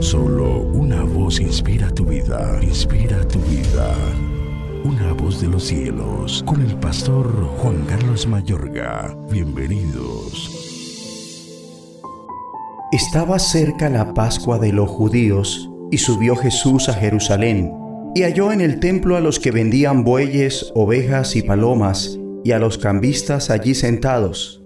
Solo una voz inspira tu vida, inspira tu vida. Una voz de los cielos, con el pastor Juan Carlos Mayorga. Bienvenidos. Estaba cerca la Pascua de los judíos, y subió Jesús a Jerusalén, y halló en el templo a los que vendían bueyes, ovejas y palomas, y a los cambistas allí sentados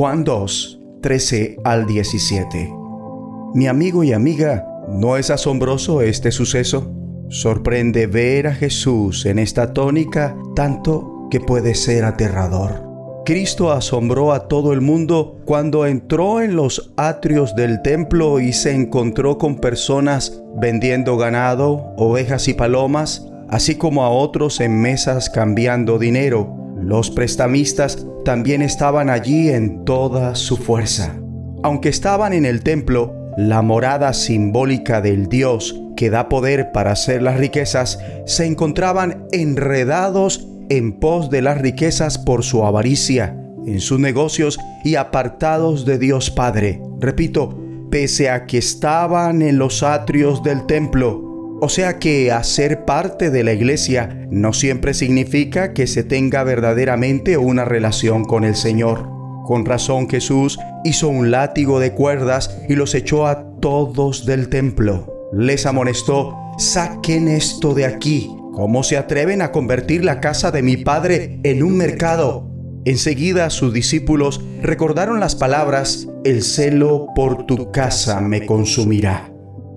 Juan 2, 13 al 17. Mi amigo y amiga, ¿no es asombroso este suceso? Sorprende ver a Jesús en esta tónica tanto que puede ser aterrador. Cristo asombró a todo el mundo cuando entró en los atrios del templo y se encontró con personas vendiendo ganado, ovejas y palomas, así como a otros en mesas cambiando dinero. Los prestamistas también estaban allí en toda su fuerza. Aunque estaban en el templo, la morada simbólica del Dios que da poder para hacer las riquezas, se encontraban enredados en pos de las riquezas por su avaricia, en sus negocios y apartados de Dios Padre. Repito, pese a que estaban en los atrios del templo, o sea que hacer parte de la iglesia no siempre significa que se tenga verdaderamente una relación con el Señor. Con razón Jesús hizo un látigo de cuerdas y los echó a todos del templo. Les amonestó, saquen esto de aquí. ¿Cómo se atreven a convertir la casa de mi padre en un mercado? Enseguida sus discípulos recordaron las palabras, el celo por tu casa me consumirá.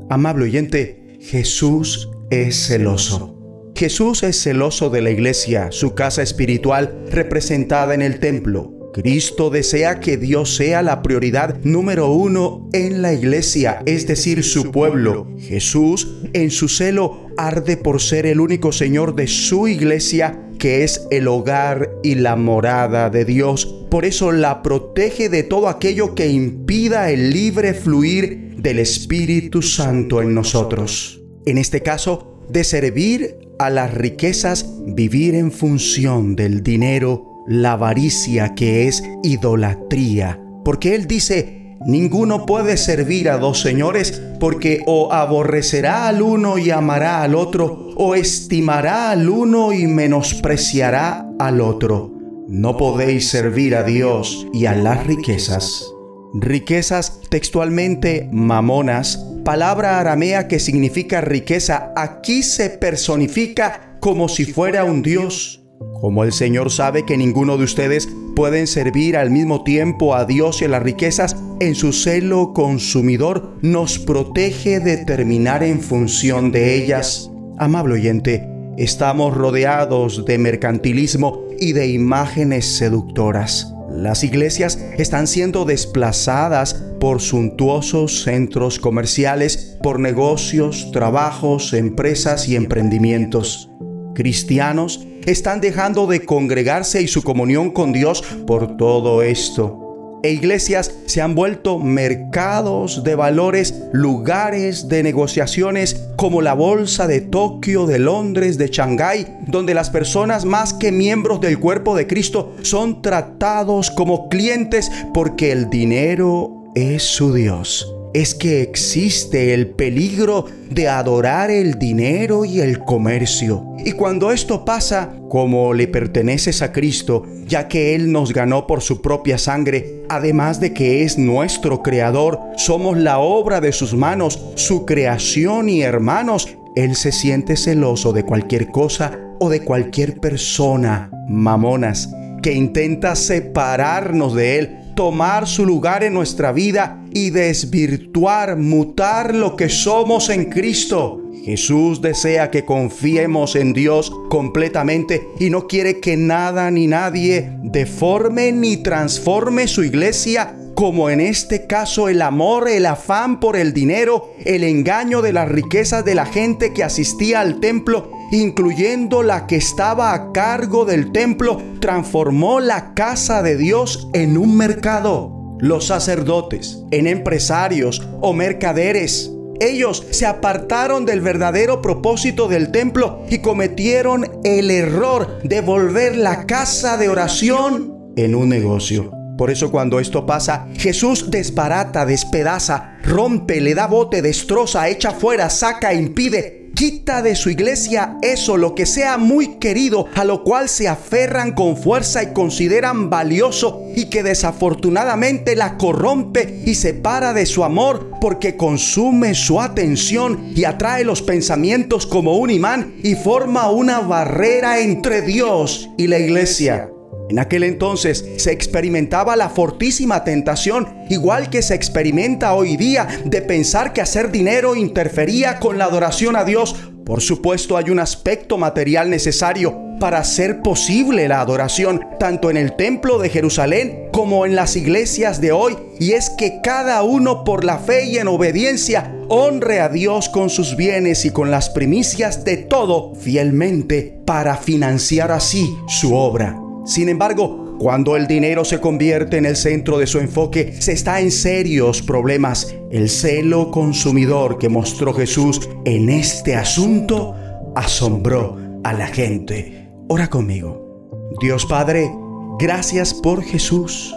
Amable oyente, Jesús es celoso. Jesús es celoso de la iglesia, su casa espiritual representada en el templo. Cristo desea que Dios sea la prioridad número uno en la iglesia, es decir, su pueblo. Jesús, en su celo, arde por ser el único Señor de su iglesia, que es el hogar y la morada de Dios. Por eso la protege de todo aquello que impida el libre fluir del Espíritu Santo en nosotros. En este caso, de servir a las riquezas, vivir en función del dinero, la avaricia que es idolatría. Porque Él dice, ninguno puede servir a dos señores porque o aborrecerá al uno y amará al otro, o estimará al uno y menospreciará al otro. No podéis servir a Dios y a las riquezas riquezas textualmente mamonas, palabra aramea que significa riqueza, aquí se personifica como si fuera un Dios. Como el Señor sabe que ninguno de ustedes pueden servir al mismo tiempo a Dios y a las riquezas, en su celo consumidor nos protege de terminar en función de ellas. Amable oyente, estamos rodeados de mercantilismo y de imágenes seductoras. Las iglesias están siendo desplazadas por suntuosos centros comerciales, por negocios, trabajos, empresas y emprendimientos. Cristianos están dejando de congregarse y su comunión con Dios por todo esto e iglesias se han vuelto mercados de valores, lugares de negociaciones como la Bolsa de Tokio, de Londres, de Shanghái, donde las personas más que miembros del cuerpo de Cristo son tratados como clientes porque el dinero es su Dios es que existe el peligro de adorar el dinero y el comercio. Y cuando esto pasa, como le perteneces a Cristo, ya que Él nos ganó por su propia sangre, además de que es nuestro creador, somos la obra de sus manos, su creación y hermanos, Él se siente celoso de cualquier cosa o de cualquier persona, mamonas, que intenta separarnos de Él tomar su lugar en nuestra vida y desvirtuar, mutar lo que somos en Cristo. Jesús desea que confiemos en Dios completamente y no quiere que nada ni nadie deforme ni transforme su iglesia como en este caso el amor, el afán por el dinero, el engaño de las riquezas de la gente que asistía al templo, incluyendo la que estaba a cargo del templo, transformó la casa de Dios en un mercado. Los sacerdotes, en empresarios o mercaderes. Ellos se apartaron del verdadero propósito del templo y cometieron el error de volver la casa de oración en un negocio. Por eso cuando esto pasa, Jesús desbarata, despedaza, rompe, le da bote, destroza, echa fuera, saca, impide, quita de su iglesia eso, lo que sea muy querido, a lo cual se aferran con fuerza y consideran valioso y que desafortunadamente la corrompe y separa de su amor porque consume su atención y atrae los pensamientos como un imán y forma una barrera entre Dios y la iglesia. En aquel entonces se experimentaba la fortísima tentación, igual que se experimenta hoy día, de pensar que hacer dinero interfería con la adoración a Dios. Por supuesto hay un aspecto material necesario para hacer posible la adoración, tanto en el templo de Jerusalén como en las iglesias de hoy, y es que cada uno por la fe y en obediencia honre a Dios con sus bienes y con las primicias de todo fielmente para financiar así su obra. Sin embargo, cuando el dinero se convierte en el centro de su enfoque, se está en serios problemas. El celo consumidor que mostró Jesús en este asunto asombró a la gente. Ora conmigo. Dios Padre, gracias por Jesús.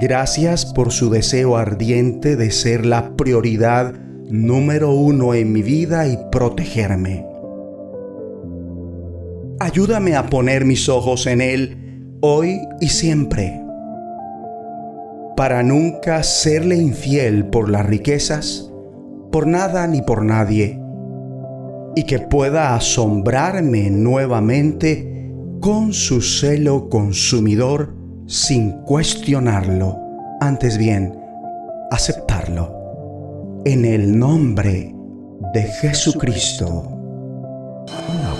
Gracias por su deseo ardiente de ser la prioridad número uno en mi vida y protegerme. Ayúdame a poner mis ojos en Él hoy y siempre, para nunca serle infiel por las riquezas, por nada ni por nadie, y que pueda asombrarme nuevamente con su celo consumidor sin cuestionarlo, antes bien, aceptarlo. En el nombre de Jesucristo.